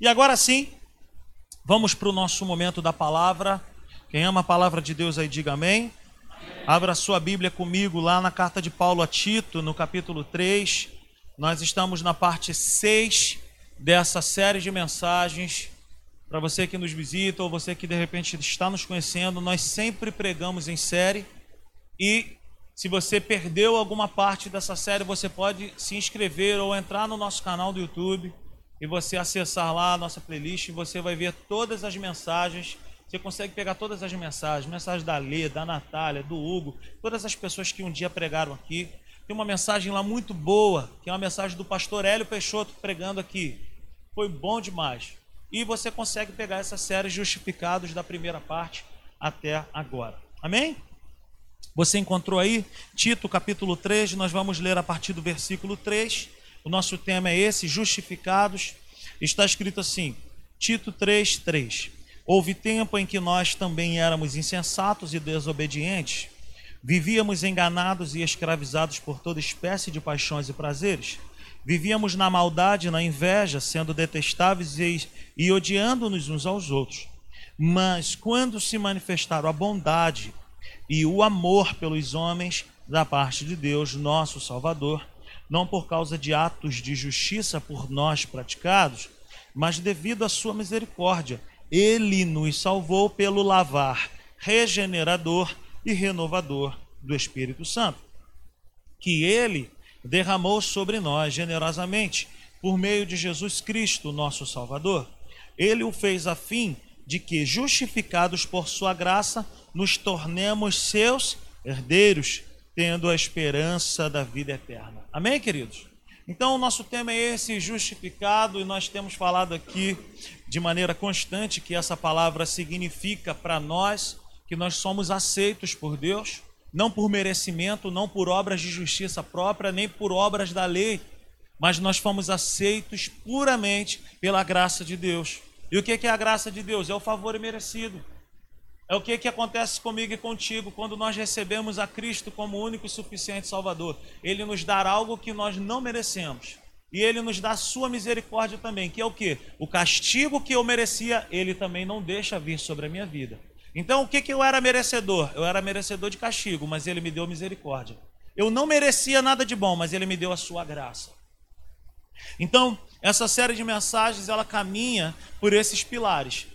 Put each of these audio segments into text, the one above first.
E agora sim, vamos para o nosso momento da palavra. Quem ama a palavra de Deus aí, diga amém. Abra sua Bíblia comigo lá na carta de Paulo a Tito, no capítulo 3. Nós estamos na parte 6 dessa série de mensagens. Para você que nos visita ou você que de repente está nos conhecendo, nós sempre pregamos em série. E se você perdeu alguma parte dessa série, você pode se inscrever ou entrar no nosso canal do YouTube e você acessar lá a nossa playlist, você vai ver todas as mensagens. Você consegue pegar todas as mensagens, mensagens da Lê, da Natália, do Hugo, todas as pessoas que um dia pregaram aqui. Tem uma mensagem lá muito boa, que é uma mensagem do pastor Hélio Peixoto pregando aqui. Foi bom demais. E você consegue pegar essa série justificados da primeira parte até agora. Amém? Você encontrou aí Tito capítulo 3, nós vamos ler a partir do versículo 3 o nosso tema é esse, justificados. Está escrito assim, Tito 3:3. Houve tempo em que nós também éramos insensatos e desobedientes, vivíamos enganados e escravizados por toda espécie de paixões e prazeres. Vivíamos na maldade e na inveja, sendo detestáveis e, e odiando-nos uns aos outros. Mas quando se manifestaram a bondade e o amor pelos homens da parte de Deus, nosso Salvador, não por causa de atos de justiça por nós praticados, mas devido à sua misericórdia. Ele nos salvou pelo lavar regenerador e renovador do Espírito Santo, que ele derramou sobre nós generosamente por meio de Jesus Cristo, nosso Salvador. Ele o fez a fim de que, justificados por sua graça, nos tornemos seus herdeiros tendo a esperança da vida eterna. Amém, queridos? Então, o nosso tema é esse, justificado, e nós temos falado aqui de maneira constante que essa palavra significa para nós que nós somos aceitos por Deus, não por merecimento, não por obras de justiça própria, nem por obras da lei, mas nós fomos aceitos puramente pela graça de Deus. E o que é a graça de Deus? É o favor imerecido. É o que, que acontece comigo e contigo quando nós recebemos a Cristo como único e suficiente Salvador. Ele nos dá algo que nós não merecemos. E ele nos dá a sua misericórdia também, que é o que? O castigo que eu merecia, ele também não deixa vir sobre a minha vida. Então, o que, que eu era merecedor? Eu era merecedor de castigo, mas ele me deu misericórdia. Eu não merecia nada de bom, mas ele me deu a sua graça. Então, essa série de mensagens, ela caminha por esses pilares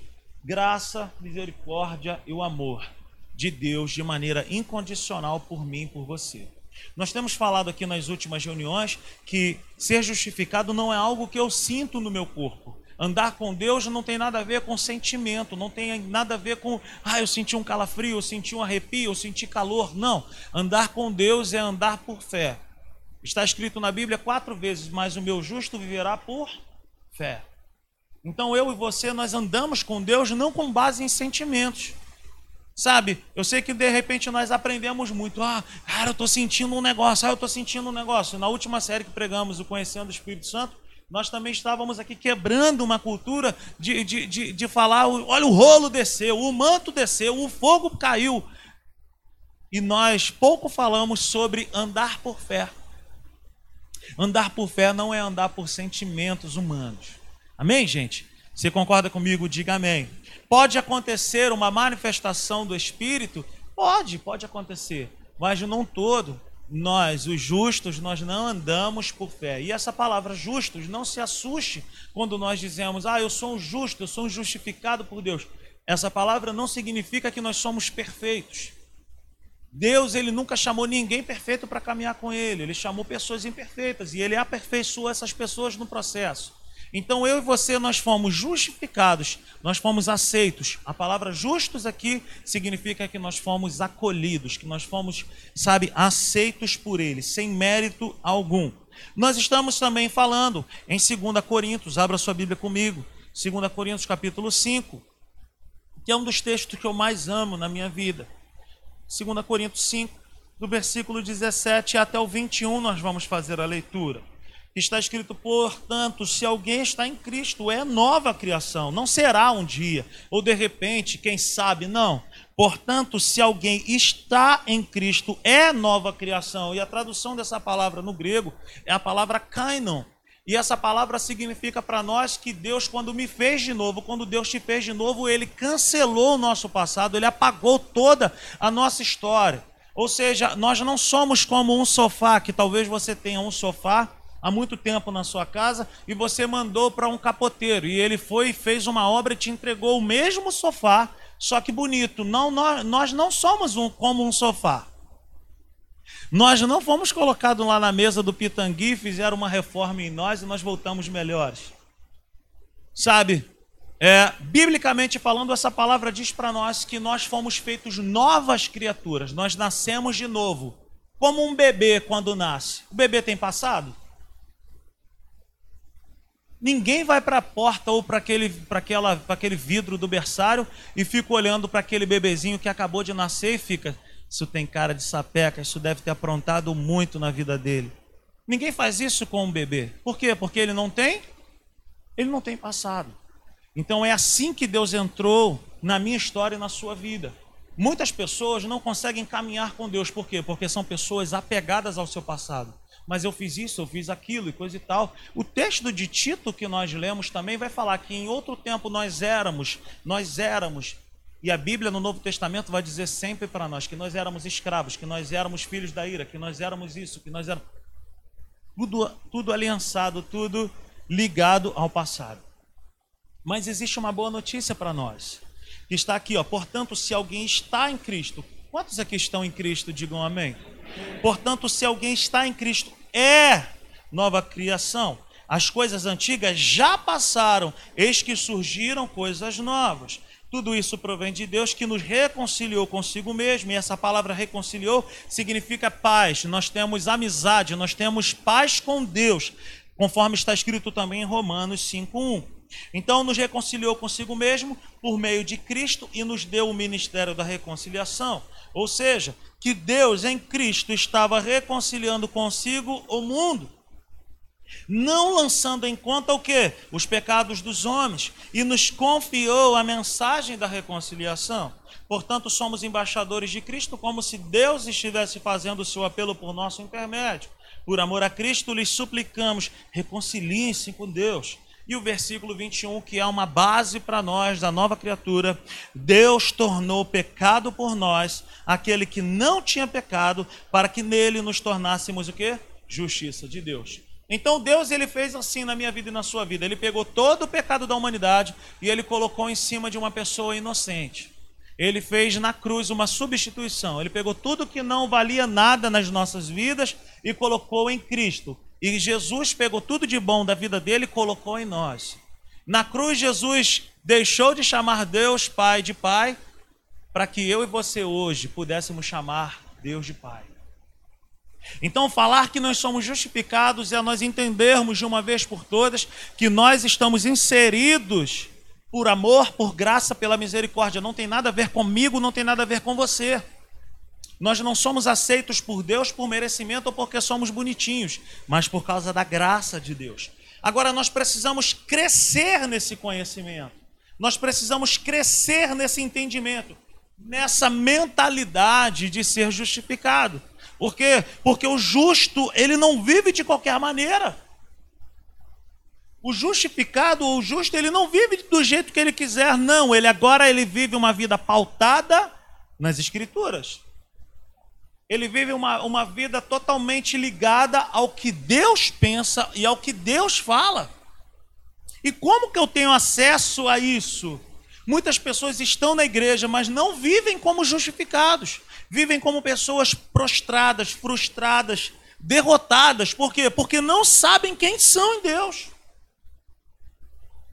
graça, misericórdia e o amor de Deus de maneira incondicional por mim e por você. Nós temos falado aqui nas últimas reuniões que ser justificado não é algo que eu sinto no meu corpo. Andar com Deus não tem nada a ver com sentimento, não tem nada a ver com, ah, eu senti um calafrio, eu senti um arrepio, eu senti calor. Não. Andar com Deus é andar por fé. Está escrito na Bíblia quatro vezes: Mas o meu justo viverá por fé. Então eu e você, nós andamos com Deus não com base em sentimentos. Sabe, eu sei que de repente nós aprendemos muito. Ah, cara, eu estou sentindo um negócio, ah, eu estou sentindo um negócio. Na última série que pregamos, o Conhecendo o Espírito Santo, nós também estávamos aqui quebrando uma cultura de, de, de, de falar: olha, o rolo desceu, o manto desceu, o fogo caiu. E nós pouco falamos sobre andar por fé. Andar por fé não é andar por sentimentos humanos. Amém, gente? Você concorda comigo? Diga amém. Pode acontecer uma manifestação do Espírito? Pode, pode acontecer. Mas não todo. Nós, os justos, nós não andamos por fé. E essa palavra justos, não se assuste quando nós dizemos, ah, eu sou um justo, eu sou um justificado por Deus. Essa palavra não significa que nós somos perfeitos. Deus, ele nunca chamou ninguém perfeito para caminhar com ele. Ele chamou pessoas imperfeitas e ele aperfeiçoou essas pessoas no processo. Então eu e você nós fomos justificados, nós fomos aceitos. A palavra justos aqui significa que nós fomos acolhidos, que nós fomos, sabe, aceitos por ele, sem mérito algum. Nós estamos também falando em 2 Coríntios, abra sua Bíblia comigo. 2 Coríntios capítulo 5, que é um dos textos que eu mais amo na minha vida. 2 Coríntios 5, do versículo 17 até o 21 nós vamos fazer a leitura. Está escrito, portanto, se alguém está em Cristo, é nova criação, não será um dia, ou de repente, quem sabe, não. Portanto, se alguém está em Cristo, é nova criação. E a tradução dessa palavra no grego é a palavra kainon, E essa palavra significa para nós que Deus, quando me fez de novo, quando Deus te fez de novo, ele cancelou o nosso passado, ele apagou toda a nossa história. Ou seja, nós não somos como um sofá, que talvez você tenha um sofá há muito tempo na sua casa e você mandou para um capoteiro e ele foi fez uma obra e te entregou o mesmo sofá, só que bonito. Não, nós, nós não somos um, como um sofá. Nós não fomos colocados lá na mesa do Pitangui, fizeram uma reforma em nós e nós voltamos melhores. Sabe, é, biblicamente falando, essa palavra diz para nós que nós fomos feitos novas criaturas, nós nascemos de novo, como um bebê quando nasce. O bebê tem passado? Ninguém vai para a porta ou para aquele, aquele vidro do berçário e fica olhando para aquele bebezinho que acabou de nascer e fica: Isso tem cara de sapeca, isso deve ter aprontado muito na vida dele. Ninguém faz isso com um bebê. Por quê? Porque ele não tem? Ele não tem passado. Então é assim que Deus entrou na minha história e na sua vida. Muitas pessoas não conseguem caminhar com Deus, por quê? Porque são pessoas apegadas ao seu passado. Mas eu fiz isso, eu fiz aquilo e coisa e tal. O texto de Tito que nós lemos também vai falar que em outro tempo nós éramos, nós éramos, e a Bíblia no Novo Testamento vai dizer sempre para nós que nós éramos escravos, que nós éramos filhos da ira, que nós éramos isso, que nós éramos. Tudo, tudo aliançado, tudo ligado ao passado. Mas existe uma boa notícia para nós. Que está aqui, ó. Portanto, se alguém está em Cristo, quantos aqui estão em Cristo? Digam amém. Portanto, se alguém está em Cristo, é nova criação. As coisas antigas já passaram, eis que surgiram coisas novas. Tudo isso provém de Deus que nos reconciliou consigo mesmo, e essa palavra reconciliou significa paz. Nós temos amizade, nós temos paz com Deus, conforme está escrito também em Romanos 5:1. Então nos reconciliou consigo mesmo por meio de Cristo e nos deu o ministério da reconciliação. Ou seja, que Deus em Cristo estava reconciliando consigo o mundo, não lançando em conta o que? Os pecados dos homens, e nos confiou a mensagem da reconciliação. Portanto, somos embaixadores de Cristo, como se Deus estivesse fazendo o seu apelo por nosso intermédio. Por amor a Cristo, lhes suplicamos, reconciliem-se com Deus. E o versículo 21, que é uma base para nós da nova criatura, Deus tornou pecado por nós aquele que não tinha pecado, para que nele nos tornássemos o quê? Justiça de Deus. Então Deus ele fez assim na minha vida e na sua vida. Ele pegou todo o pecado da humanidade e ele colocou em cima de uma pessoa inocente. Ele fez na cruz uma substituição. Ele pegou tudo que não valia nada nas nossas vidas e colocou em Cristo. E Jesus pegou tudo de bom da vida dele e colocou em nós. Na cruz, Jesus deixou de chamar Deus Pai de Pai, para que eu e você hoje pudéssemos chamar Deus de Pai. Então, falar que nós somos justificados é nós entendermos de uma vez por todas que nós estamos inseridos por amor, por graça, pela misericórdia. Não tem nada a ver comigo, não tem nada a ver com você. Nós não somos aceitos por Deus por merecimento ou porque somos bonitinhos, mas por causa da graça de Deus. Agora nós precisamos crescer nesse conhecimento. Nós precisamos crescer nesse entendimento, nessa mentalidade de ser justificado. Por quê? Porque o justo, ele não vive de qualquer maneira. O justificado o justo, ele não vive do jeito que ele quiser, não. Ele agora ele vive uma vida pautada nas escrituras. Ele vive uma, uma vida totalmente ligada ao que Deus pensa e ao que Deus fala. E como que eu tenho acesso a isso? Muitas pessoas estão na igreja, mas não vivem como justificados. Vivem como pessoas prostradas, frustradas, derrotadas. Por quê? Porque não sabem quem são em Deus.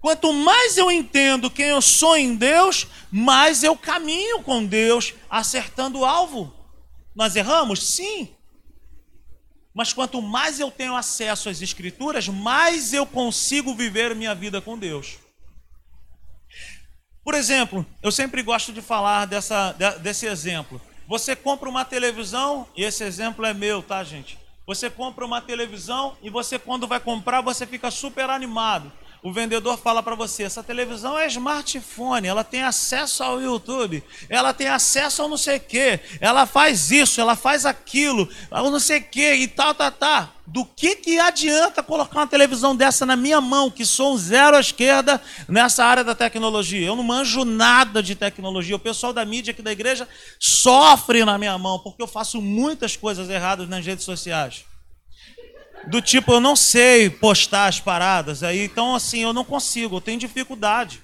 Quanto mais eu entendo quem eu sou em Deus, mais eu caminho com Deus, acertando o alvo. Nós erramos? Sim. Mas quanto mais eu tenho acesso às Escrituras, mais eu consigo viver minha vida com Deus. Por exemplo, eu sempre gosto de falar dessa, desse exemplo. Você compra uma televisão, e esse exemplo é meu, tá, gente? Você compra uma televisão e você, quando vai comprar, você fica super animado. O vendedor fala para você: essa televisão é smartphone, ela tem acesso ao YouTube, ela tem acesso ao não sei o que, ela faz isso, ela faz aquilo, ao não sei o que e tal, tal, tal. Do que, que adianta colocar uma televisão dessa na minha mão, que sou um zero à esquerda nessa área da tecnologia? Eu não manjo nada de tecnologia. O pessoal da mídia aqui da igreja sofre na minha mão, porque eu faço muitas coisas erradas nas redes sociais do tipo, eu não sei postar as paradas, aí então assim, eu não consigo, eu tenho dificuldade.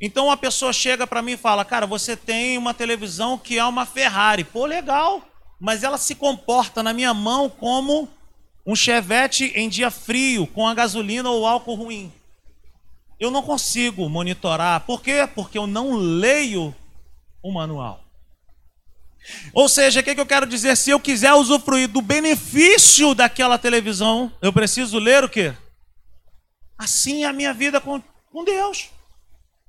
Então uma pessoa chega para mim e fala: "Cara, você tem uma televisão que é uma Ferrari". Pô, legal, mas ela se comporta na minha mão como um Chevette em dia frio, com a gasolina ou álcool ruim. Eu não consigo monitorar. Por quê? Porque eu não leio o manual. Ou seja, o que, que eu quero dizer? Se eu quiser usufruir do benefício daquela televisão, eu preciso ler o quê? Assim é a minha vida com, com Deus.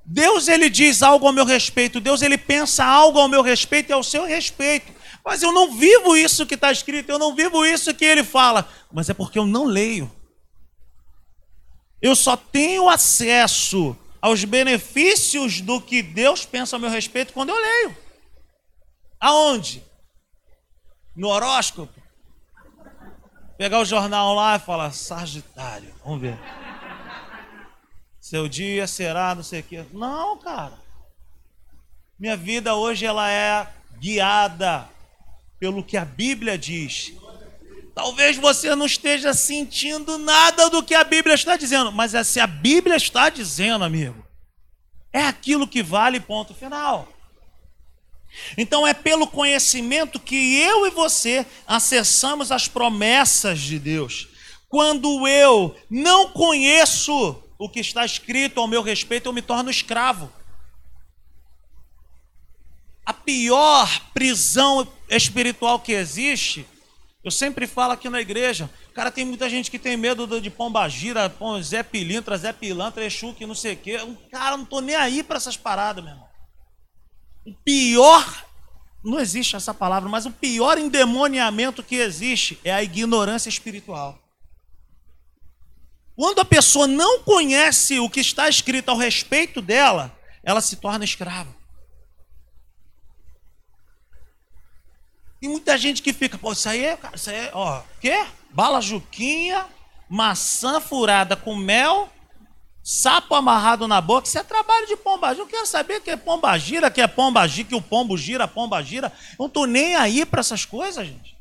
Deus ele diz algo ao meu respeito, Deus ele pensa algo ao meu respeito e ao seu respeito. Mas eu não vivo isso que está escrito, eu não vivo isso que ele fala. Mas é porque eu não leio. Eu só tenho acesso aos benefícios do que Deus pensa ao meu respeito quando eu leio. Aonde? No horóscopo? Pegar o jornal lá e falar, Sagitário, vamos ver. Seu dia será não sei o quê. Não, cara. Minha vida hoje ela é guiada pelo que a Bíblia diz. Talvez você não esteja sentindo nada do que a Bíblia está dizendo, mas é se a Bíblia está dizendo, amigo, é aquilo que vale, ponto final. Então é pelo conhecimento que eu e você acessamos as promessas de Deus. Quando eu não conheço o que está escrito ao meu respeito, eu me torno escravo. A pior prisão espiritual que existe, eu sempre falo aqui na igreja, cara, tem muita gente que tem medo de pombagira, Zé Pilintra, Zé Pilantra, Exu, que não sei o quê. Cara, não tô nem aí para essas paradas, meu irmão. O pior, não existe essa palavra, mas o pior endemoniamento que existe é a ignorância espiritual. Quando a pessoa não conhece o que está escrito ao respeito dela, ela se torna escrava. E muita gente que fica, pô, isso aí é, isso aí é, ó, quê? Bala juquinha, maçã furada com mel sapo amarrado na boca, isso é trabalho de pomba gira. Eu quero saber que é pomba gira, que é pomba gira, que o pombo gira, pomba gira. Eu não estou nem aí para essas coisas, gente.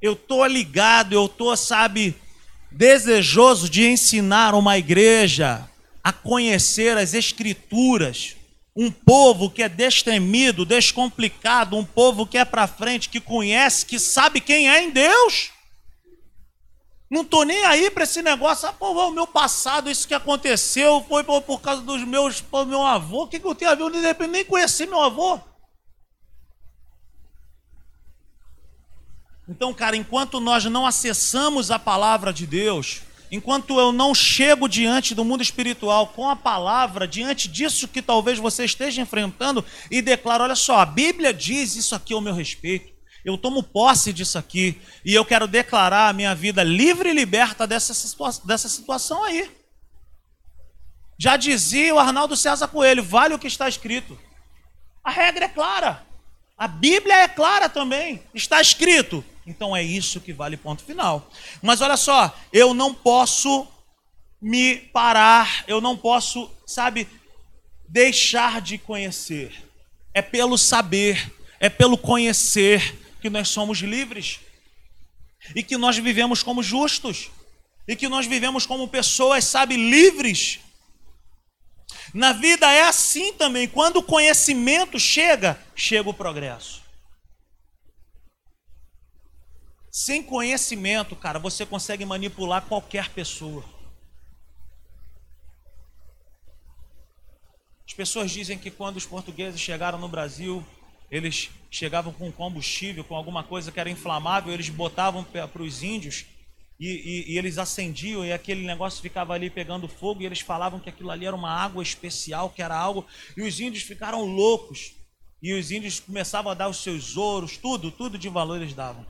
Eu estou ligado, eu estou, sabe, desejoso de ensinar uma igreja a conhecer as escrituras. Um povo que é destemido, descomplicado, um povo que é para frente, que conhece, que sabe quem é em Deus. Não estou nem aí para esse negócio. Ah, pô, o meu passado, isso que aconteceu, foi por, por causa dos meus, do meu avô. O que, que eu tenho a ver? Eu nem conheci meu avô. Então, cara, enquanto nós não acessamos a palavra de Deus, enquanto eu não chego diante do mundo espiritual com a palavra, diante disso que talvez você esteja enfrentando, e declaro: olha só, a Bíblia diz isso aqui ao meu respeito. Eu tomo posse disso aqui e eu quero declarar a minha vida livre e liberta dessa, situa dessa situação aí. Já dizia o Arnaldo César Coelho: vale o que está escrito. A regra é clara. A Bíblia é clara também. Está escrito. Então é isso que vale, ponto final. Mas olha só, eu não posso me parar, eu não posso, sabe, deixar de conhecer. É pelo saber, é pelo conhecer, que nós somos livres e que nós vivemos como justos e que nós vivemos como pessoas, sabe, livres. Na vida é assim também, quando o conhecimento chega, chega o progresso. Sem conhecimento, cara, você consegue manipular qualquer pessoa. As pessoas dizem que quando os portugueses chegaram no Brasil, eles chegavam com combustível, com alguma coisa que era inflamável, eles botavam para os índios e, e, e, eles acendiam e aquele negócio ficava ali pegando fogo e eles falavam que aquilo ali era uma água especial, que era algo, e os índios ficaram loucos. E os índios começavam a dar os seus ouros, tudo, tudo de valor eles davam.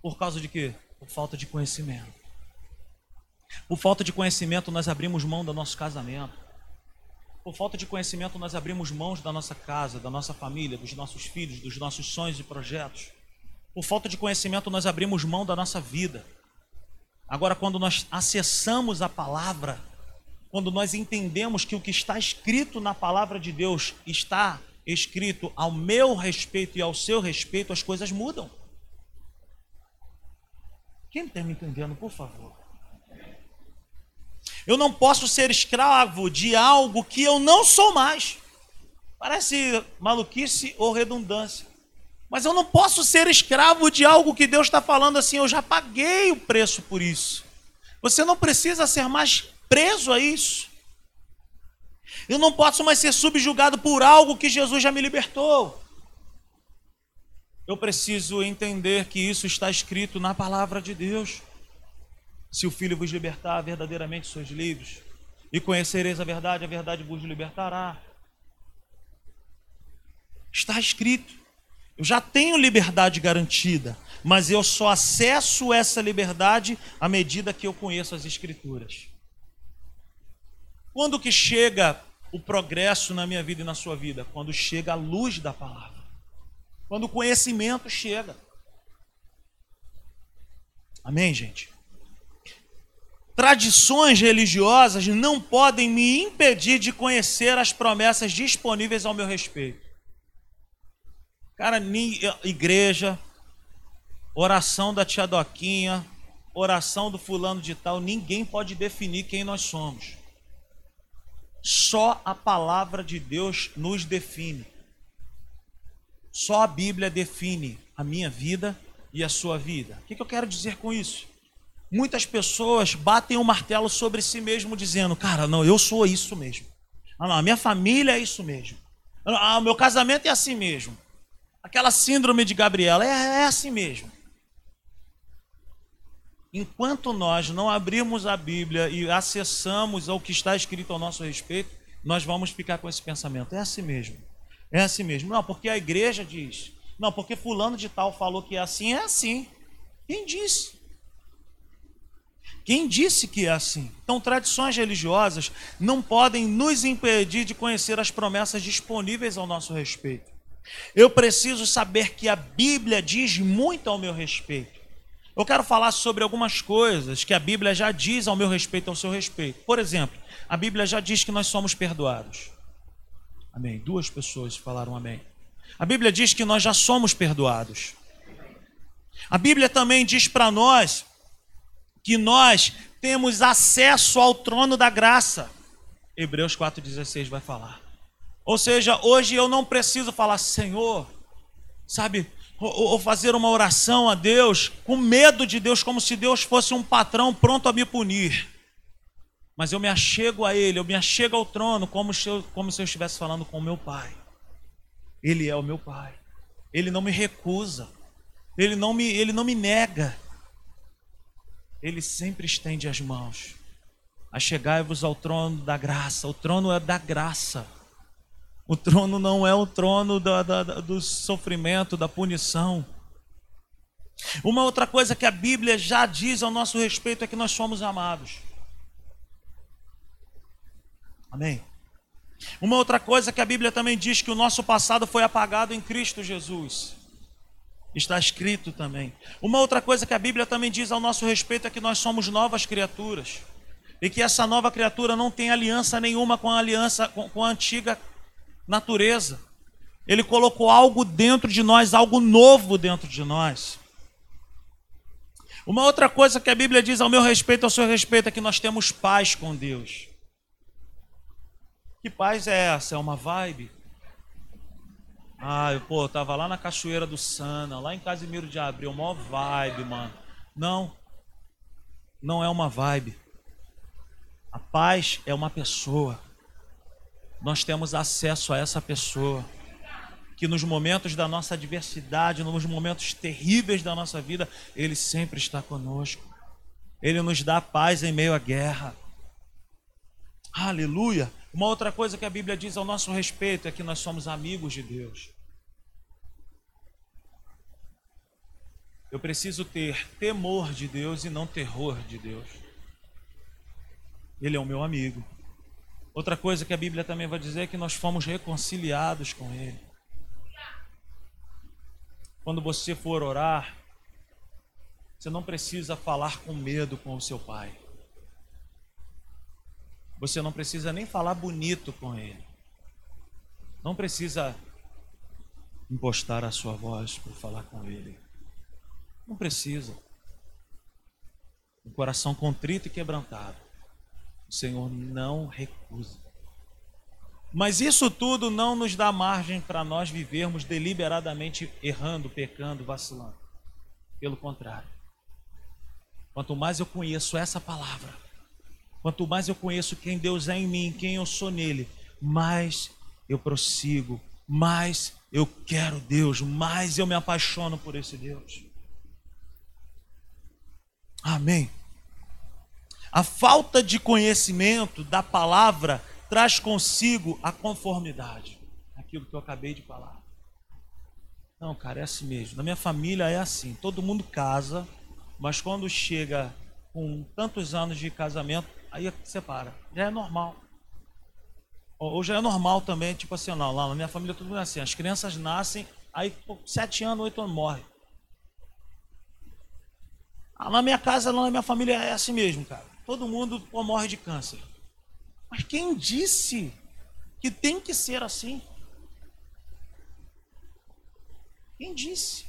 Por causa de quê? Por falta de conhecimento. Por falta de conhecimento, nós abrimos mão do nosso casamento. Por falta de conhecimento, nós abrimos mãos da nossa casa, da nossa família, dos nossos filhos, dos nossos sonhos e projetos. Por falta de conhecimento, nós abrimos mão da nossa vida. Agora, quando nós acessamos a palavra, quando nós entendemos que o que está escrito na palavra de Deus está escrito ao meu respeito e ao seu respeito, as coisas mudam. Quem está me entendendo, por favor? Eu não posso ser escravo de algo que eu não sou mais. Parece maluquice ou redundância. Mas eu não posso ser escravo de algo que Deus está falando assim, eu já paguei o preço por isso. Você não precisa ser mais preso a isso. Eu não posso mais ser subjugado por algo que Jesus já me libertou. Eu preciso entender que isso está escrito na palavra de Deus. Se o Filho vos libertar, verdadeiramente sois livres. E conhecereis a verdade, a verdade vos libertará. Está escrito. Eu já tenho liberdade garantida, mas eu só acesso essa liberdade à medida que eu conheço as Escrituras. Quando que chega o progresso na minha vida e na sua vida? Quando chega a luz da palavra. Quando o conhecimento chega. Amém, gente? Tradições religiosas não podem me impedir de conhecer as promessas disponíveis ao meu respeito. Cara, igreja, oração da tia Doquinha, oração do fulano de tal, ninguém pode definir quem nós somos. Só a palavra de Deus nos define. Só a Bíblia define a minha vida e a sua vida. O que eu quero dizer com isso? Muitas pessoas batem o um martelo sobre si mesmo, dizendo: Cara, não, eu sou isso mesmo. Ah, não, a minha família é isso mesmo. Ah, o meu casamento é assim mesmo. Aquela síndrome de Gabriela é, é assim mesmo. Enquanto nós não abrirmos a Bíblia e acessamos ao que está escrito ao nosso respeito, nós vamos ficar com esse pensamento. É assim mesmo. É assim mesmo. Não, porque a igreja diz. Não, porque fulano de tal falou que é assim, é assim. Quem disse? Quem disse que é assim? Então, tradições religiosas não podem nos impedir de conhecer as promessas disponíveis ao nosso respeito. Eu preciso saber que a Bíblia diz muito ao meu respeito. Eu quero falar sobre algumas coisas que a Bíblia já diz ao meu respeito, ao seu respeito. Por exemplo, a Bíblia já diz que nós somos perdoados. Amém. Duas pessoas falaram amém. A Bíblia diz que nós já somos perdoados. A Bíblia também diz para nós que nós temos acesso ao trono da graça. Hebreus 4,16 vai falar. Ou seja, hoje eu não preciso falar, Senhor, sabe, ou, fazer uma oração a Deus com medo de Deus, como se Deus fosse um patrão pronto a me punir. Mas eu me achego a Ele, eu me achego ao trono como se eu, como se eu estivesse falando com o meu Pai. Ele é o meu Pai. Ele não me recusa. Ele não me, ele não me nega ele sempre estende as mãos. Achegai-vos ao trono da graça. O trono é da graça. O trono não é o trono do, do, do sofrimento, da punição. Uma outra coisa que a Bíblia já diz ao nosso respeito é que nós somos amados. Amém? Uma outra coisa que a Bíblia também diz que o nosso passado foi apagado em Cristo Jesus. Está escrito também. Uma outra coisa que a Bíblia também diz ao nosso respeito é que nós somos novas criaturas. E que essa nova criatura não tem aliança nenhuma com a aliança com, com a antiga natureza. Ele colocou algo dentro de nós, algo novo dentro de nós. Uma outra coisa que a Bíblia diz ao meu respeito, ao seu respeito, é que nós temos paz com Deus. Que paz é essa? É uma vibe? Ah, eu, pô, eu tava lá na Cachoeira do Sana, lá em Casimiro de Abril, maior vibe, mano. Não, não é uma vibe. A paz é uma pessoa. Nós temos acesso a essa pessoa. Que nos momentos da nossa adversidade, nos momentos terríveis da nossa vida, Ele sempre está conosco. Ele nos dá paz em meio à guerra. Aleluia. Uma outra coisa que a Bíblia diz ao nosso respeito é que nós somos amigos de Deus. Eu preciso ter temor de Deus e não terror de Deus. Ele é o meu amigo. Outra coisa que a Bíblia também vai dizer é que nós fomos reconciliados com Ele. Quando você for orar, você não precisa falar com medo com o seu pai. Você não precisa nem falar bonito com ele. Não precisa impostar a sua voz para falar com ele. Não precisa. Um coração contrito e quebrantado. O Senhor não recusa. Mas isso tudo não nos dá margem para nós vivermos deliberadamente errando, pecando, vacilando. Pelo contrário. Quanto mais eu conheço essa palavra, quanto mais eu conheço quem Deus é em mim, quem eu sou nele, mais eu prossigo, mais eu quero Deus, mais eu me apaixono por esse Deus. Amém. A falta de conhecimento da palavra traz consigo a conformidade. Aquilo que eu acabei de falar. Não, cara, é assim mesmo. Na minha família é assim. Todo mundo casa, mas quando chega com tantos anos de casamento, aí separa. Já é normal. Ou já é normal também, tipo assim, não, lá na minha família tudo é assim. As crianças nascem, aí sete anos, oito anos morrem. Ah, na minha casa, lá na minha família é assim mesmo, cara. Todo mundo pô, morre de câncer. Mas quem disse que tem que ser assim? Quem disse?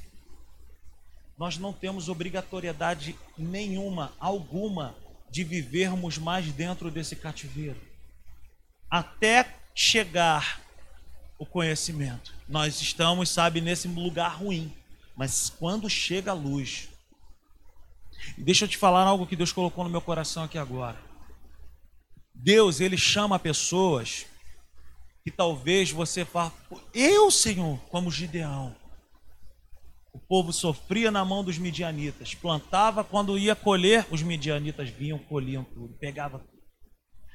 Nós não temos obrigatoriedade nenhuma, alguma, de vivermos mais dentro desse cativeiro. Até chegar o conhecimento. Nós estamos, sabe, nesse lugar ruim. Mas quando chega a luz, deixa eu te falar algo que Deus colocou no meu coração aqui agora. Deus, ele chama pessoas que talvez você fale, eu, Senhor, como Gideão. O povo sofria na mão dos midianitas, plantava, quando ia colher, os midianitas vinham, colhiam tudo, pegavam tudo.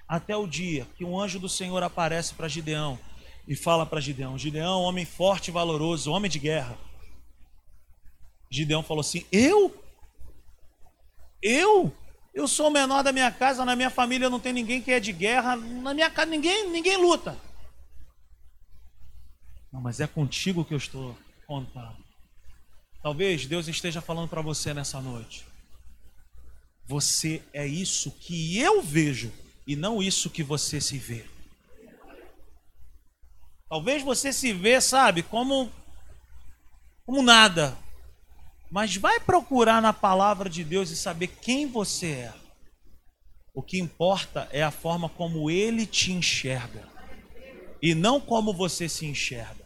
Até o dia que um anjo do Senhor aparece para Gideão e fala para Gideão: Gideão, homem forte e valoroso, homem de guerra. Gideão falou assim: Eu? Eu? Eu sou o menor da minha casa, na minha família não tem ninguém que é de guerra, na minha casa ninguém, ninguém luta. Não, mas é contigo que eu estou contando. Talvez Deus esteja falando para você nessa noite. Você é isso que eu vejo e não isso que você se vê. Talvez você se vê, sabe, como como nada, mas vai procurar na palavra de Deus e saber quem você é. O que importa é a forma como ele te enxerga e não como você se enxerga.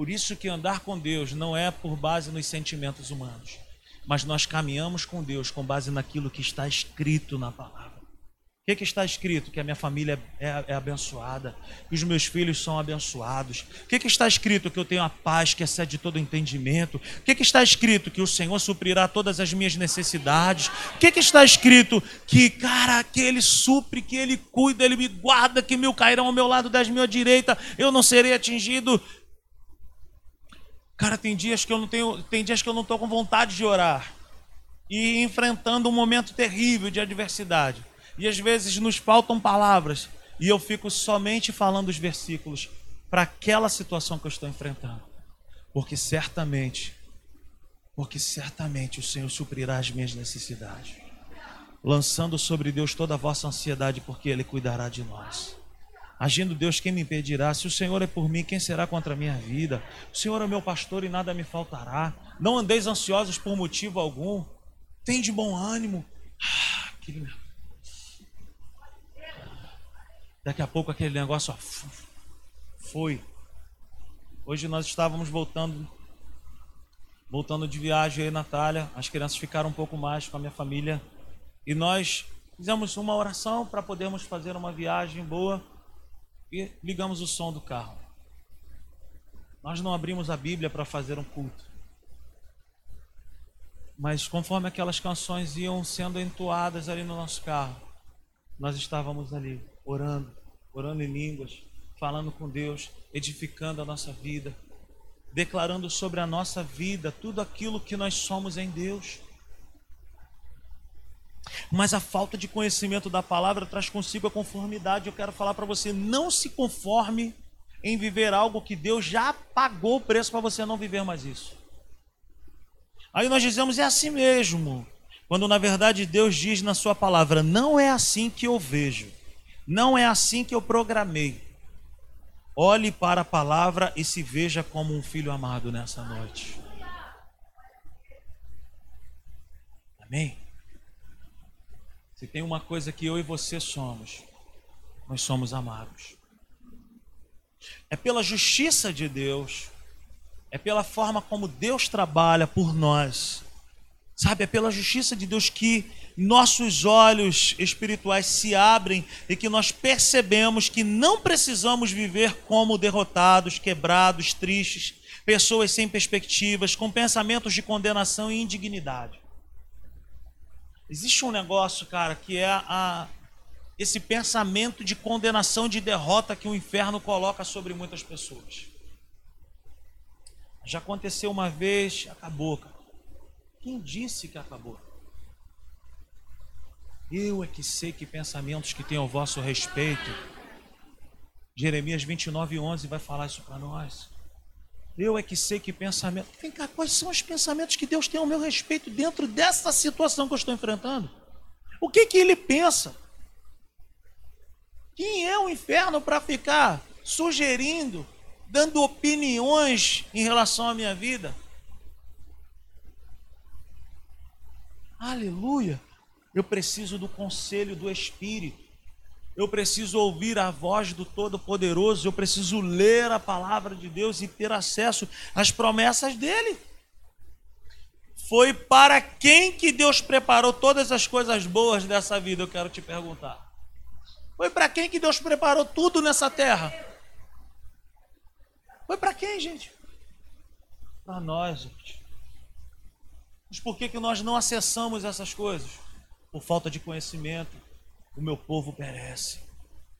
Por isso que andar com Deus não é por base nos sentimentos humanos, mas nós caminhamos com Deus com base naquilo que está escrito na palavra que, que está escrito? Que a minha família é, é, abençoada, que os meus filhos são abençoados. O que, que está escrito? Que eu tenho a paz que excede todo entendimento. O que, que está escrito? Que o Senhor suprirá todas as minhas necessidades. O que, que está escrito? Que, cara, que Ele supre, que Ele cuida, Ele me guarda, que mil cairão ao meu lado, dez mil à direita, eu não serei atingido. Cara, tem dias que eu não tenho, tem dias que eu não estou com vontade de orar. E enfrentando um momento terrível de adversidade. E às vezes nos faltam palavras e eu fico somente falando os versículos para aquela situação que eu estou enfrentando. Porque certamente, porque certamente o Senhor suprirá as minhas necessidades. Lançando sobre Deus toda a vossa ansiedade, porque Ele cuidará de nós. Agindo Deus, quem me impedirá? Se o Senhor é por mim, quem será contra a minha vida? O Senhor é meu pastor e nada me faltará. Não andeis ansiosos por motivo algum. Tem de bom ânimo. Ah, que lindo. Daqui a pouco aquele negócio ó, foi. Hoje nós estávamos voltando voltando de viagem aí, Natália. As crianças ficaram um pouco mais com a minha família e nós fizemos uma oração para podermos fazer uma viagem boa e ligamos o som do carro. Nós não abrimos a Bíblia para fazer um culto. Mas conforme aquelas canções iam sendo entoadas ali no nosso carro, nós estávamos ali orando, orando em línguas, falando com Deus, edificando a nossa vida, declarando sobre a nossa vida tudo aquilo que nós somos em Deus. Mas a falta de conhecimento da palavra traz consigo a conformidade. Eu quero falar para você: não se conforme em viver algo que Deus já pagou o preço para você não viver mais isso. Aí nós dizemos: é assim mesmo. Quando na verdade Deus diz na Sua palavra: não é assim que eu vejo, não é assim que eu programei. Olhe para a palavra e se veja como um filho amado nessa noite. Amém? Se tem uma coisa que eu e você somos, nós somos amados. É pela justiça de Deus, é pela forma como Deus trabalha por nós, sabe? É pela justiça de Deus que nossos olhos espirituais se abrem e que nós percebemos que não precisamos viver como derrotados, quebrados, tristes, pessoas sem perspectivas, com pensamentos de condenação e indignidade. Existe um negócio, cara, que é a, esse pensamento de condenação, de derrota que o inferno coloca sobre muitas pessoas. Já aconteceu uma vez, acabou, cara. Quem disse que acabou? Eu é que sei que pensamentos que tenho ao vosso respeito. Jeremias 29, 11 vai falar isso para nós. Eu é que sei que pensamento. Vem cá, quais são os pensamentos que Deus tem ao meu respeito dentro dessa situação que eu estou enfrentando? O que que ele pensa? Quem é o inferno para ficar sugerindo, dando opiniões em relação à minha vida? Aleluia! Eu preciso do conselho do Espírito eu preciso ouvir a voz do Todo-Poderoso, eu preciso ler a palavra de Deus e ter acesso às promessas dele. Foi para quem que Deus preparou todas as coisas boas dessa vida, eu quero te perguntar. Foi para quem que Deus preparou tudo nessa terra? Foi para quem, gente? Para nós, gente. Mas por que, que nós não acessamos essas coisas? Por falta de conhecimento, o meu povo perece.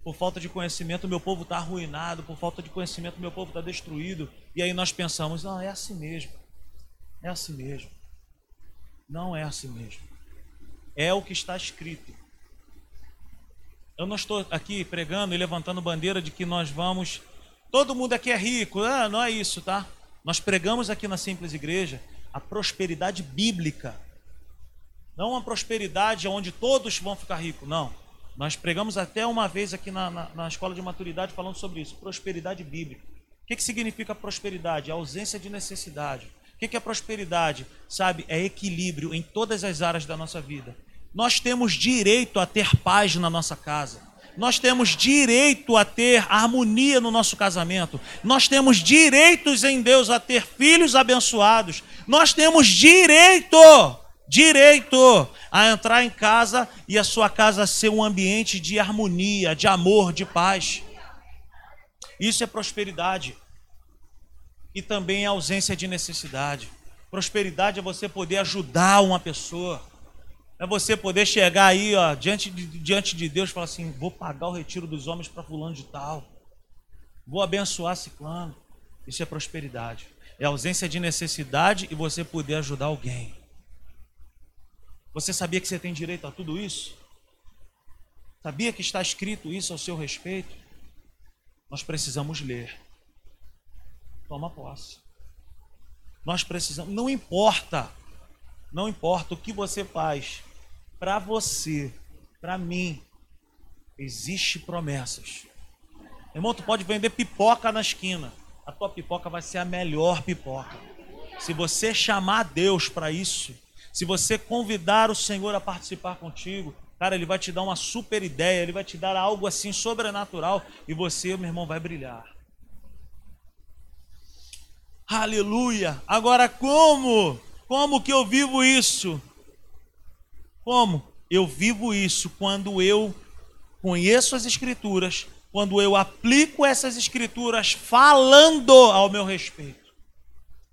Por falta de conhecimento, o meu povo está arruinado. Por falta de conhecimento, o meu povo está destruído. E aí nós pensamos: não, é assim mesmo. É assim mesmo. Não é assim mesmo. É o que está escrito. Eu não estou aqui pregando e levantando bandeira de que nós vamos. Todo mundo aqui é rico. Ah, não é isso, tá? Nós pregamos aqui na simples igreja a prosperidade bíblica não uma prosperidade onde todos vão ficar ricos, não. Nós pregamos até uma vez aqui na, na, na escola de maturidade falando sobre isso, prosperidade bíblica. O que, que significa prosperidade? A ausência de necessidade. O que, que é prosperidade? Sabe, é equilíbrio em todas as áreas da nossa vida. Nós temos direito a ter paz na nossa casa. Nós temos direito a ter harmonia no nosso casamento. Nós temos direitos em Deus a ter filhos abençoados. Nós temos direito direito a entrar em casa e a sua casa ser um ambiente de harmonia, de amor, de paz. Isso é prosperidade. E também é ausência de necessidade. Prosperidade é você poder ajudar uma pessoa. É você poder chegar aí, ó, diante de, diante de Deus e falar assim: vou pagar o retiro dos homens para fulano de tal. Vou abençoar ciclano. Isso é prosperidade. É ausência de necessidade e você poder ajudar alguém. Você sabia que você tem direito a tudo isso? Sabia que está escrito isso ao seu respeito? Nós precisamos ler. Toma posse. Nós precisamos, não importa, não importa o que você faz, para você, para mim, existe promessas. Irmão, tu pode vender pipoca na esquina. A tua pipoca vai ser a melhor pipoca. Se você chamar Deus para isso, se você convidar o Senhor a participar contigo, cara, ele vai te dar uma super ideia, ele vai te dar algo assim sobrenatural e você, meu irmão, vai brilhar. Aleluia! Agora como? Como que eu vivo isso? Como? Eu vivo isso quando eu conheço as escrituras, quando eu aplico essas escrituras falando ao meu respeito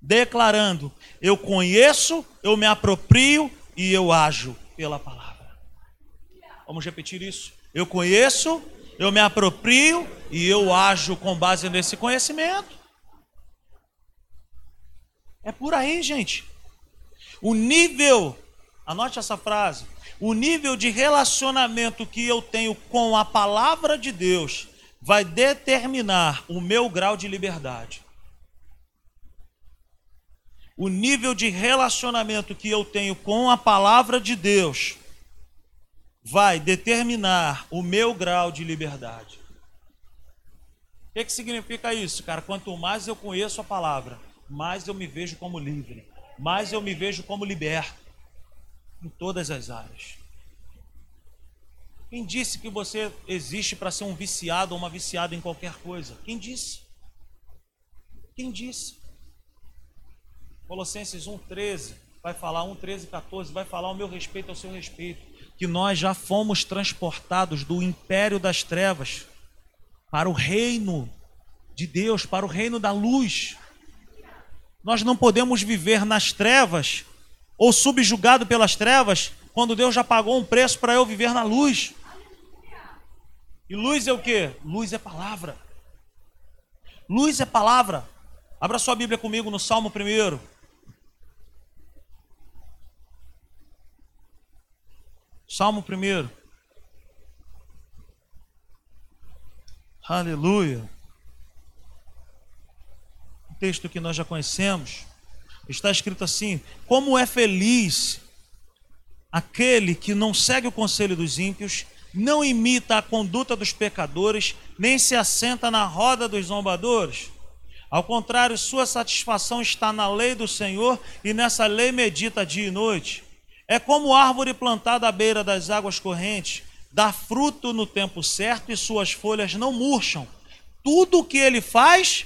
declarando: Eu conheço, eu me aproprio e eu ajo pela palavra. Vamos repetir isso? Eu conheço, eu me aproprio e eu ajo com base nesse conhecimento. É por aí, gente. O nível, anote essa frase: O nível de relacionamento que eu tenho com a palavra de Deus vai determinar o meu grau de liberdade. O nível de relacionamento que eu tenho com a palavra de Deus vai determinar o meu grau de liberdade. O que, que significa isso, cara? Quanto mais eu conheço a palavra, mais eu me vejo como livre, mais eu me vejo como liberto em todas as áreas. Quem disse que você existe para ser um viciado ou uma viciada em qualquer coisa? Quem disse? Quem disse? Colossenses 1,13 vai falar, 1,13 14, vai falar o meu respeito ao seu respeito. Que nós já fomos transportados do império das trevas para o reino de Deus, para o reino da luz. Nós não podemos viver nas trevas ou subjugado pelas trevas quando Deus já pagou um preço para eu viver na luz. E luz é o que? Luz é palavra. Luz é palavra. Abra sua Bíblia comigo no Salmo 1. Salmo 1. Aleluia. Um texto que nós já conhecemos. Está escrito assim: Como é feliz aquele que não segue o conselho dos ímpios, não imita a conduta dos pecadores, nem se assenta na roda dos zombadores. Ao contrário, sua satisfação está na lei do Senhor e nessa lei medita dia e noite. É como árvore plantada à beira das águas correntes, dá fruto no tempo certo e suas folhas não murcham. Tudo o que ele faz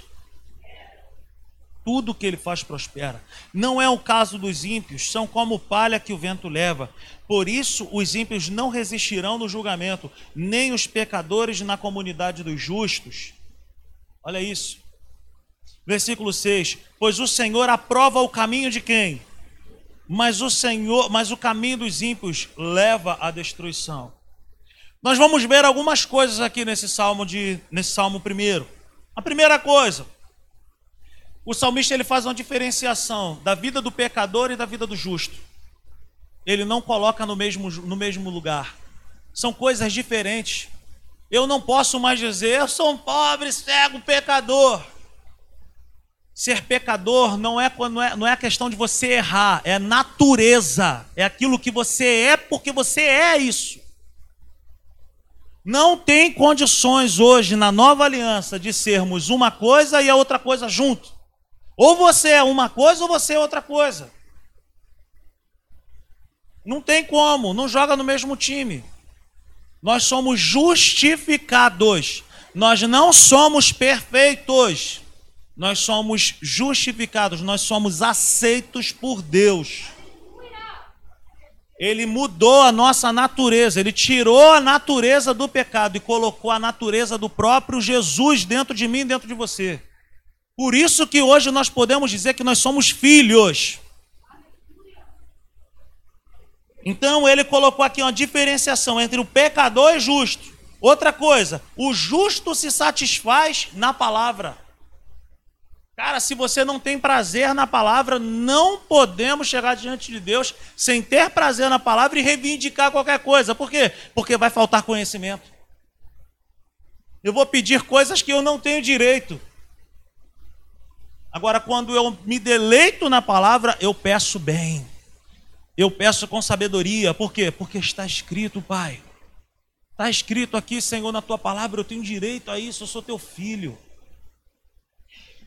tudo que ele faz prospera. Não é o caso dos ímpios, são como palha que o vento leva. Por isso, os ímpios não resistirão no julgamento, nem os pecadores na comunidade dos justos. Olha isso. Versículo 6: Pois o Senhor aprova o caminho de quem? Mas o Senhor, mas o caminho dos ímpios leva à destruição. Nós vamos ver algumas coisas aqui nesse salmo de nesse salmo primeiro. A primeira coisa, o salmista ele faz uma diferenciação da vida do pecador e da vida do justo. Ele não coloca no mesmo, no mesmo lugar. São coisas diferentes. Eu não posso mais dizer, eu sou um pobre, cego, pecador. Ser pecador não é, não é, não é a questão de você errar, é natureza. É aquilo que você é porque você é isso. Não tem condições hoje na nova aliança de sermos uma coisa e a outra coisa junto. Ou você é uma coisa ou você é outra coisa. Não tem como, não joga no mesmo time. Nós somos justificados. Nós não somos perfeitos. Nós somos justificados, nós somos aceitos por Deus. Ele mudou a nossa natureza, ele tirou a natureza do pecado e colocou a natureza do próprio Jesus dentro de mim dentro de você. Por isso que hoje nós podemos dizer que nós somos filhos. Então ele colocou aqui uma diferenciação entre o pecador e o justo. Outra coisa, o justo se satisfaz na palavra. Cara, se você não tem prazer na palavra, não podemos chegar diante de Deus sem ter prazer na palavra e reivindicar qualquer coisa. Por quê? Porque vai faltar conhecimento. Eu vou pedir coisas que eu não tenho direito. Agora, quando eu me deleito na palavra, eu peço bem. Eu peço com sabedoria. Por quê? Porque está escrito, Pai. Está escrito aqui, Senhor, na tua palavra, eu tenho direito a isso, eu sou teu filho.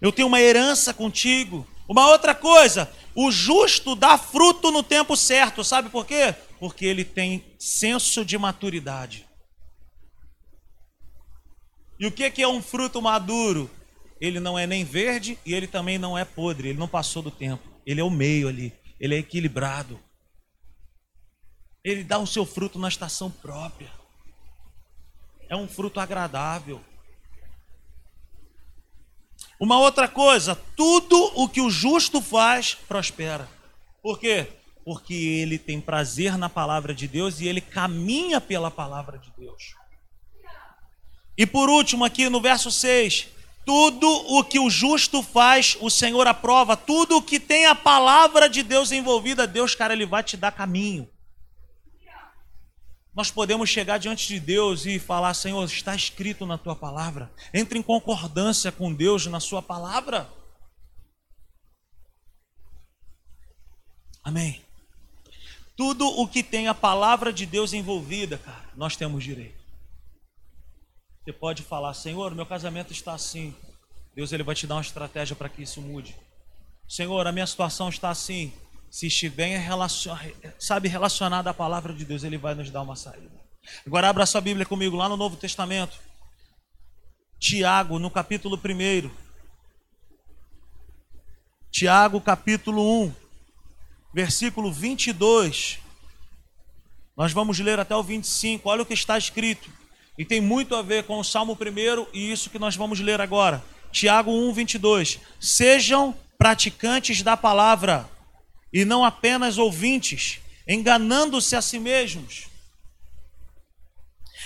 Eu tenho uma herança contigo. Uma outra coisa, o justo dá fruto no tempo certo, sabe por quê? Porque ele tem senso de maturidade. E o que é um fruto maduro? ele não é nem verde e ele também não é podre, ele não passou do tempo. Ele é o meio ali, ele é equilibrado. Ele dá o seu fruto na estação própria. É um fruto agradável. Uma outra coisa, tudo o que o justo faz prospera. Por quê? Porque ele tem prazer na palavra de Deus e ele caminha pela palavra de Deus. E por último, aqui no verso 6, tudo o que o justo faz, o Senhor aprova. Tudo o que tem a palavra de Deus envolvida, Deus, cara, Ele vai te dar caminho. Nós podemos chegar diante de Deus e falar: Senhor, está escrito na tua palavra. Entre em concordância com Deus na sua palavra. Amém. Tudo o que tem a palavra de Deus envolvida, cara, nós temos direito. Você pode falar: Senhor, meu casamento está assim. Deus ele vai te dar uma estratégia para que isso mude. Senhor, a minha situação está assim se estiver relacion... sabe, relacionado à palavra de Deus, Ele vai nos dar uma saída. Agora abra sua Bíblia comigo lá no Novo Testamento. Tiago, no capítulo 1. Tiago, capítulo 1, versículo 22. Nós vamos ler até o 25. Olha o que está escrito. E tem muito a ver com o Salmo 1 e isso que nós vamos ler agora. Tiago 1, 22. Sejam praticantes da palavra e não apenas ouvintes, enganando-se a si mesmos.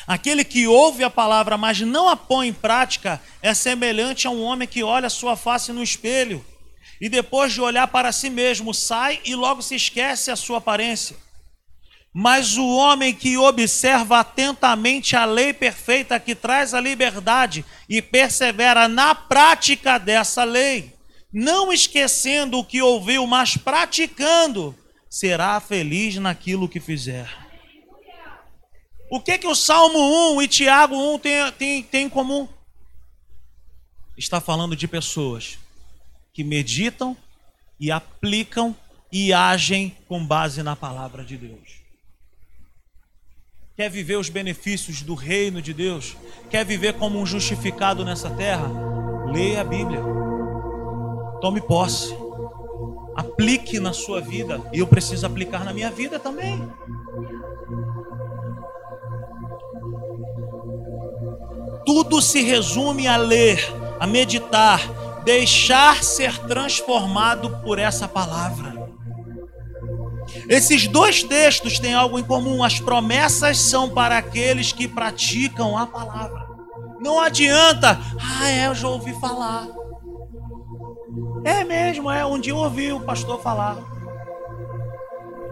Aquele que ouve a palavra, mas não a põe em prática, é semelhante a um homem que olha sua face no espelho e depois de olhar para si mesmo, sai e logo se esquece a sua aparência. Mas o homem que observa atentamente a lei perfeita que traz a liberdade e persevera na prática dessa lei, não esquecendo o que ouviu, mas praticando, será feliz naquilo que fizer. O que que o Salmo 1 e Tiago 1 tem, tem, tem em comum? Está falando de pessoas que meditam e aplicam e agem com base na palavra de Deus. Quer viver os benefícios do reino de Deus? Quer viver como um justificado nessa terra? Leia a Bíblia. Tome posse. Aplique na sua vida. E eu preciso aplicar na minha vida também. Tudo se resume a ler, a meditar, deixar ser transformado por essa palavra. Esses dois textos têm algo em comum. As promessas são para aqueles que praticam a palavra. Não adianta, ah, é, eu já ouvi falar. É mesmo, é. Um dia eu ouvi o pastor falar.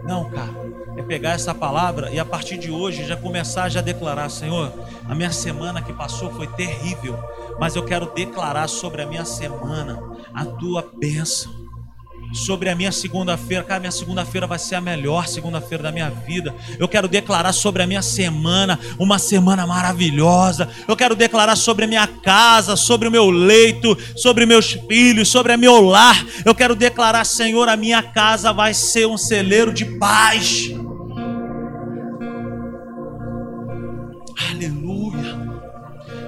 Não, cara. É pegar essa palavra e a partir de hoje já começar a já declarar, Senhor, a minha semana que passou foi terrível, mas eu quero declarar sobre a minha semana a tua bênção sobre a minha segunda-feira. Cara, minha segunda-feira vai ser a melhor segunda-feira da minha vida. Eu quero declarar sobre a minha semana, uma semana maravilhosa. Eu quero declarar sobre a minha casa, sobre o meu leito, sobre meus filhos, sobre o meu lar. Eu quero declarar, Senhor, a minha casa vai ser um celeiro de paz.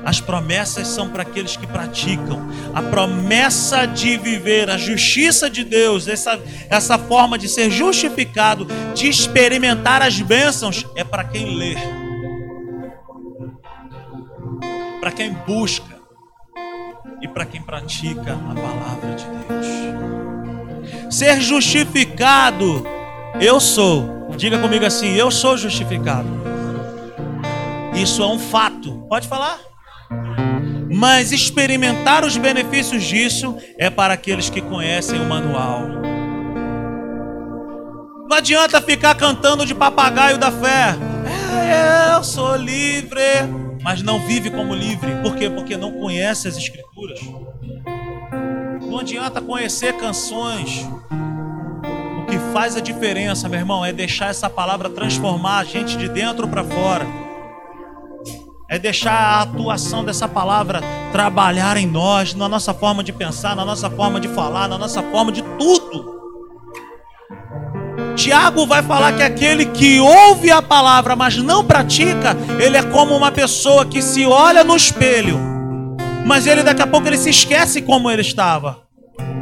As promessas são para aqueles que praticam. A promessa de viver a justiça de Deus, essa, essa forma de ser justificado, de experimentar as bênçãos, é para quem lê, para quem busca e para quem pratica a palavra de Deus. Ser justificado, eu sou. Diga comigo assim: eu sou justificado. Isso é um fato. Pode falar? Mas experimentar os benefícios disso é para aqueles que conhecem o manual. Não adianta ficar cantando de papagaio da fé. É, eu sou livre, mas não vive como livre. Por quê? Porque não conhece as escrituras. Não adianta conhecer canções. O que faz a diferença, meu irmão, é deixar essa palavra transformar a gente de dentro para fora é deixar a atuação dessa palavra trabalhar em nós, na nossa forma de pensar, na nossa forma de falar, na nossa forma de tudo. Tiago vai falar que aquele que ouve a palavra, mas não pratica, ele é como uma pessoa que se olha no espelho, mas ele daqui a pouco ele se esquece como ele estava.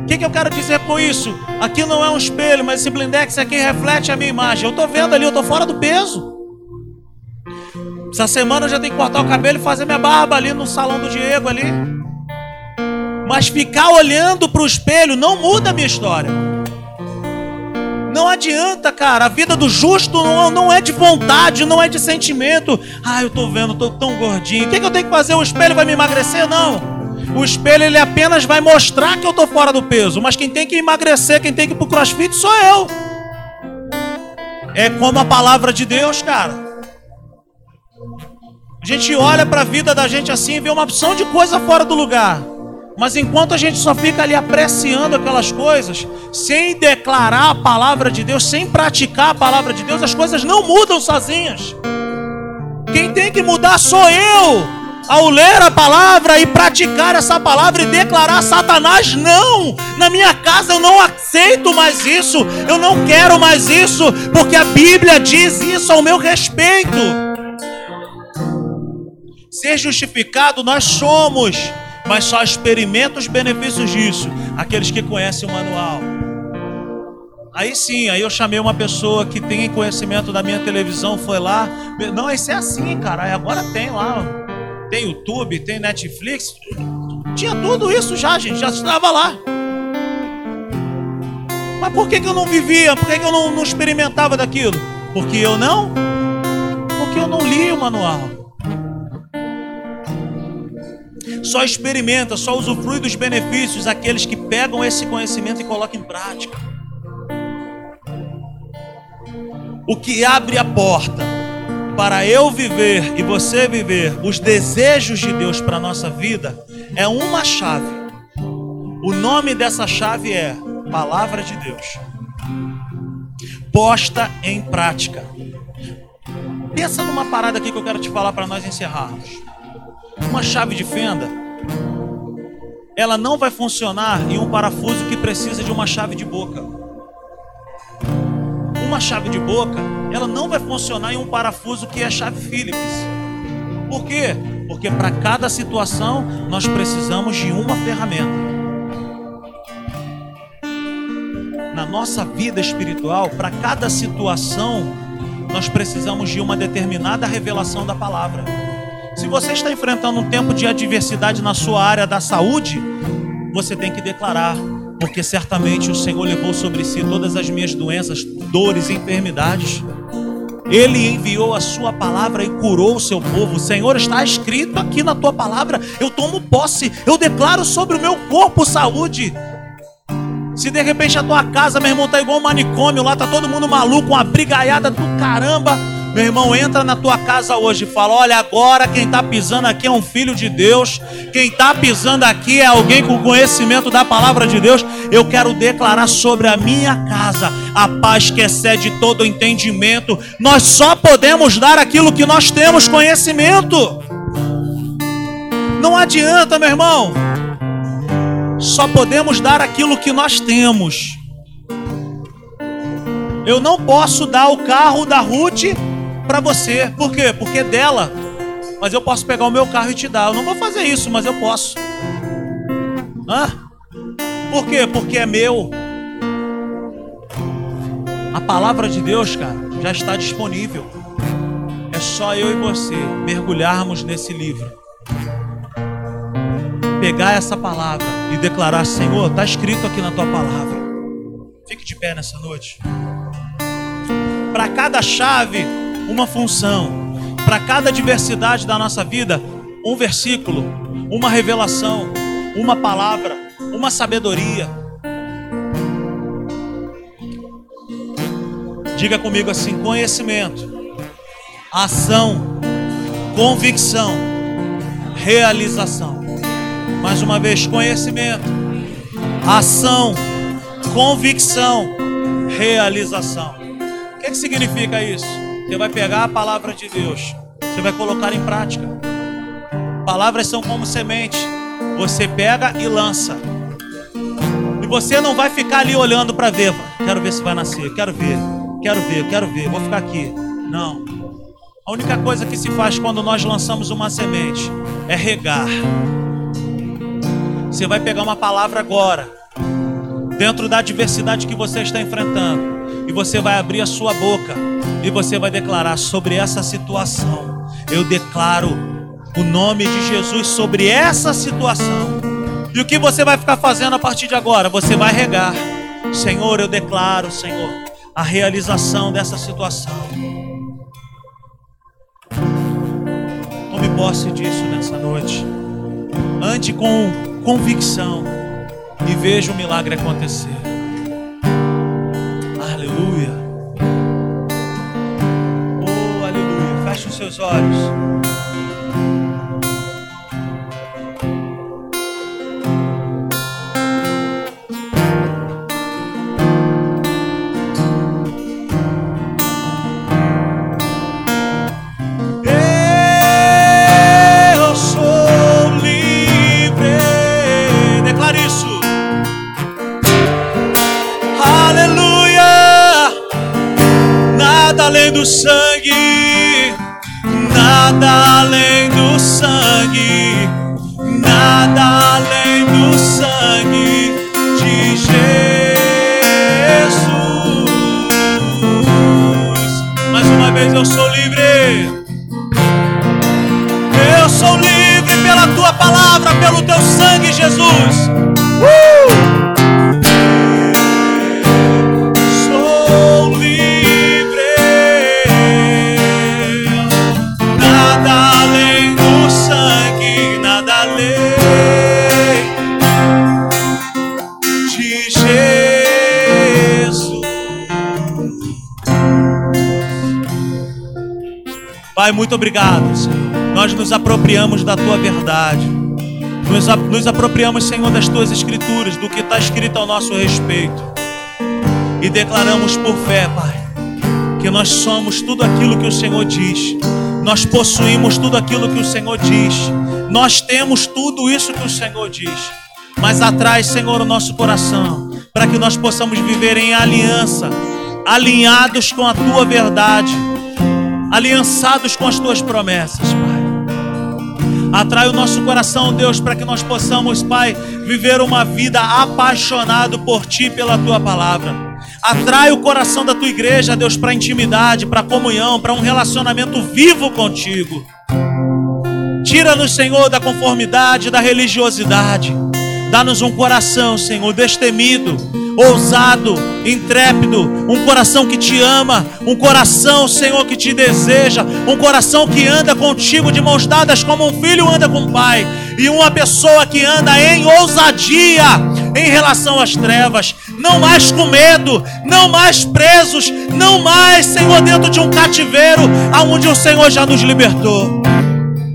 O que, que eu quero dizer com isso? Aqui não é um espelho, mas esse blindex aqui reflete a minha imagem. Eu estou vendo ali, eu estou fora do peso. Essa semana eu já tenho que cortar o cabelo e fazer minha barba ali no salão do Diego ali. Mas ficar olhando para o espelho não muda a minha história. Não adianta, cara. A vida do justo não, não é de vontade, não é de sentimento. Ah, eu tô vendo, tô tão gordinho. O que, que eu tenho que fazer? O espelho vai me emagrecer? Não. O espelho ele apenas vai mostrar que eu tô fora do peso. Mas quem tem que emagrecer, quem tem que ir pro crossfit sou eu. É como a palavra de Deus, cara. A gente olha para a vida da gente assim e vê uma opção de coisa fora do lugar. Mas enquanto a gente só fica ali apreciando aquelas coisas, sem declarar a palavra de Deus, sem praticar a palavra de Deus, as coisas não mudam sozinhas. Quem tem que mudar sou eu. Ao ler a palavra e praticar essa palavra e declarar Satanás, não, na minha casa eu não aceito mais isso, eu não quero mais isso, porque a Bíblia diz isso ao meu respeito. Ser justificado nós somos mas só experimenta os benefícios disso aqueles que conhecem o manual. Aí sim, aí eu chamei uma pessoa que tem conhecimento da minha televisão, foi lá. Não, isso é assim, cara. Agora tem lá. Tem YouTube, tem Netflix. Tinha tudo isso já, gente. Já estava lá. Mas por que, que eu não vivia? Por que, que eu não, não experimentava daquilo? Porque eu não? Porque eu não li o manual. Só experimenta, só usufrui dos benefícios aqueles que pegam esse conhecimento e colocam em prática. O que abre a porta para eu viver e você viver os desejos de Deus para a nossa vida é uma chave. O nome dessa chave é Palavra de Deus. Posta em prática. Pensa numa parada aqui que eu quero te falar para nós encerrarmos. Uma chave de fenda, ela não vai funcionar em um parafuso que precisa de uma chave de boca. Uma chave de boca, ela não vai funcionar em um parafuso que é chave Phillips. Por quê? Porque para cada situação nós precisamos de uma ferramenta. Na nossa vida espiritual, para cada situação, nós precisamos de uma determinada revelação da palavra. Se você está enfrentando um tempo de adversidade na sua área da saúde, você tem que declarar, porque certamente o Senhor levou sobre si todas as minhas doenças, dores enfermidades. Ele enviou a sua palavra e curou o seu povo. O Senhor está escrito aqui na tua palavra. Eu tomo posse, eu declaro sobre o meu corpo saúde. Se de repente a tua casa, meu irmão, está igual um manicômio, lá tá todo mundo maluco, uma brigaiada do caramba. Meu irmão, entra na tua casa hoje e fala: olha, agora quem está pisando aqui é um filho de Deus, quem está pisando aqui é alguém com conhecimento da palavra de Deus. Eu quero declarar sobre a minha casa a paz que excede todo entendimento. Nós só podemos dar aquilo que nós temos conhecimento. Não adianta, meu irmão. Só podemos dar aquilo que nós temos. Eu não posso dar o carro da Ruth para você. Por quê? Porque é dela. Mas eu posso pegar o meu carro e te dar. Eu não vou fazer isso, mas eu posso. Hã? Por quê? Porque é meu. A palavra de Deus, cara, já está disponível. É só eu e você mergulharmos nesse livro. Pegar essa palavra e declarar: Senhor, está escrito aqui na tua palavra. Fique de pé nessa noite. Para cada chave uma função. Para cada diversidade da nossa vida, um versículo, uma revelação, uma palavra, uma sabedoria. Diga comigo assim: conhecimento, ação, convicção, realização. Mais uma vez, conhecimento, ação, convicção, realização. O que, que significa isso? Você vai pegar a palavra de Deus, você vai colocar em prática. Palavras são como semente, você pega e lança. E você não vai ficar ali olhando para ver, quero ver se vai nascer, quero ver, quero ver, quero ver, vou ficar aqui. Não. A única coisa que se faz quando nós lançamos uma semente é regar. Você vai pegar uma palavra agora, dentro da adversidade que você está enfrentando, e você vai abrir a sua boca e você vai declarar sobre essa situação. Eu declaro o nome de Jesus sobre essa situação. E o que você vai ficar fazendo a partir de agora? Você vai regar. Senhor, eu declaro, Senhor, a realização dessa situação. Tome posse disso nessa noite. Ande com convicção e veja o milagre acontecer. seus olhos. Eu sou livre, declare isso. Aleluia, nada além do sangue nada além do sangue, nada além do sangue de Jesus. Mais uma vez eu sou livre. Eu sou livre pela tua palavra, pelo teu sangue, Jesus. Muito obrigado, Senhor. Nós nos apropriamos da tua verdade. Nos, nos apropriamos, Senhor, das tuas escrituras, do que está escrito ao nosso respeito. E declaramos por fé, Pai, que nós somos tudo aquilo que o Senhor diz. Nós possuímos tudo aquilo que o Senhor diz. Nós temos tudo isso que o Senhor diz. Mas atrás, Senhor, o nosso coração, para que nós possamos viver em aliança, alinhados com a tua verdade aliançados com as tuas promessas, Pai. Atrai o nosso coração, Deus, para que nós possamos, Pai, viver uma vida apaixonado por Ti, pela Tua palavra. Atrai o coração da Tua igreja, Deus, para intimidade, para comunhão, para um relacionamento vivo contigo. Tira-nos, Senhor, da conformidade, da religiosidade. Dá-nos um coração, Senhor, destemido ousado, intrépido, um coração que te ama, um coração, Senhor, que te deseja, um coração que anda contigo de mãos dadas como um filho anda com o pai, e uma pessoa que anda em ousadia em relação às trevas, não mais com medo, não mais presos, não mais, Senhor, dentro de um cativeiro aonde o Senhor já nos libertou.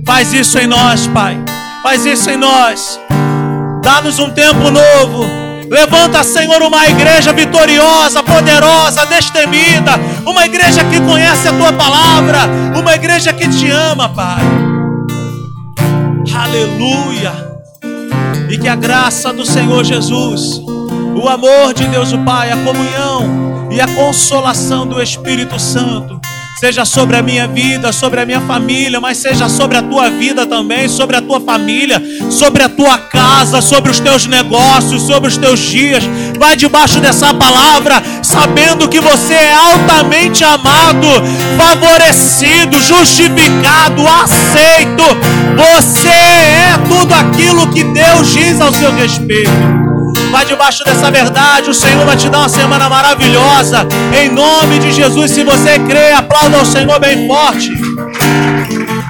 Faz isso em nós, Pai. Faz isso em nós. Dá-nos um tempo novo Levanta, Senhor, uma igreja vitoriosa, poderosa, destemida, uma igreja que conhece a tua palavra, uma igreja que te ama, Pai. Aleluia. E que a graça do Senhor Jesus, o amor de Deus o Pai, a comunhão e a consolação do Espírito Santo seja sobre a minha vida, sobre a minha família, mas seja sobre a tua vida também, sobre a tua família, sobre a tua casa, sobre os teus negócios, sobre os teus dias. Vai debaixo dessa palavra, sabendo que você é altamente amado, favorecido, justificado, aceito. Você é tudo aquilo que Deus diz ao seu respeito. Vai debaixo dessa verdade. O Senhor vai te dar uma semana maravilhosa. Em nome de Jesus, se você crê, aplauda o Senhor bem forte.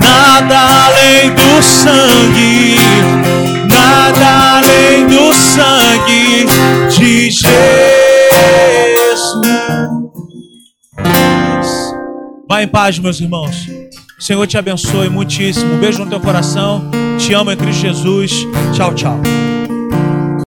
Nada além do sangue, nada além do sangue de Jesus. Vai em paz, meus irmãos. O Senhor te abençoe muitíssimo. Um beijo no teu coração. Te amo em Cristo Jesus. Tchau, tchau.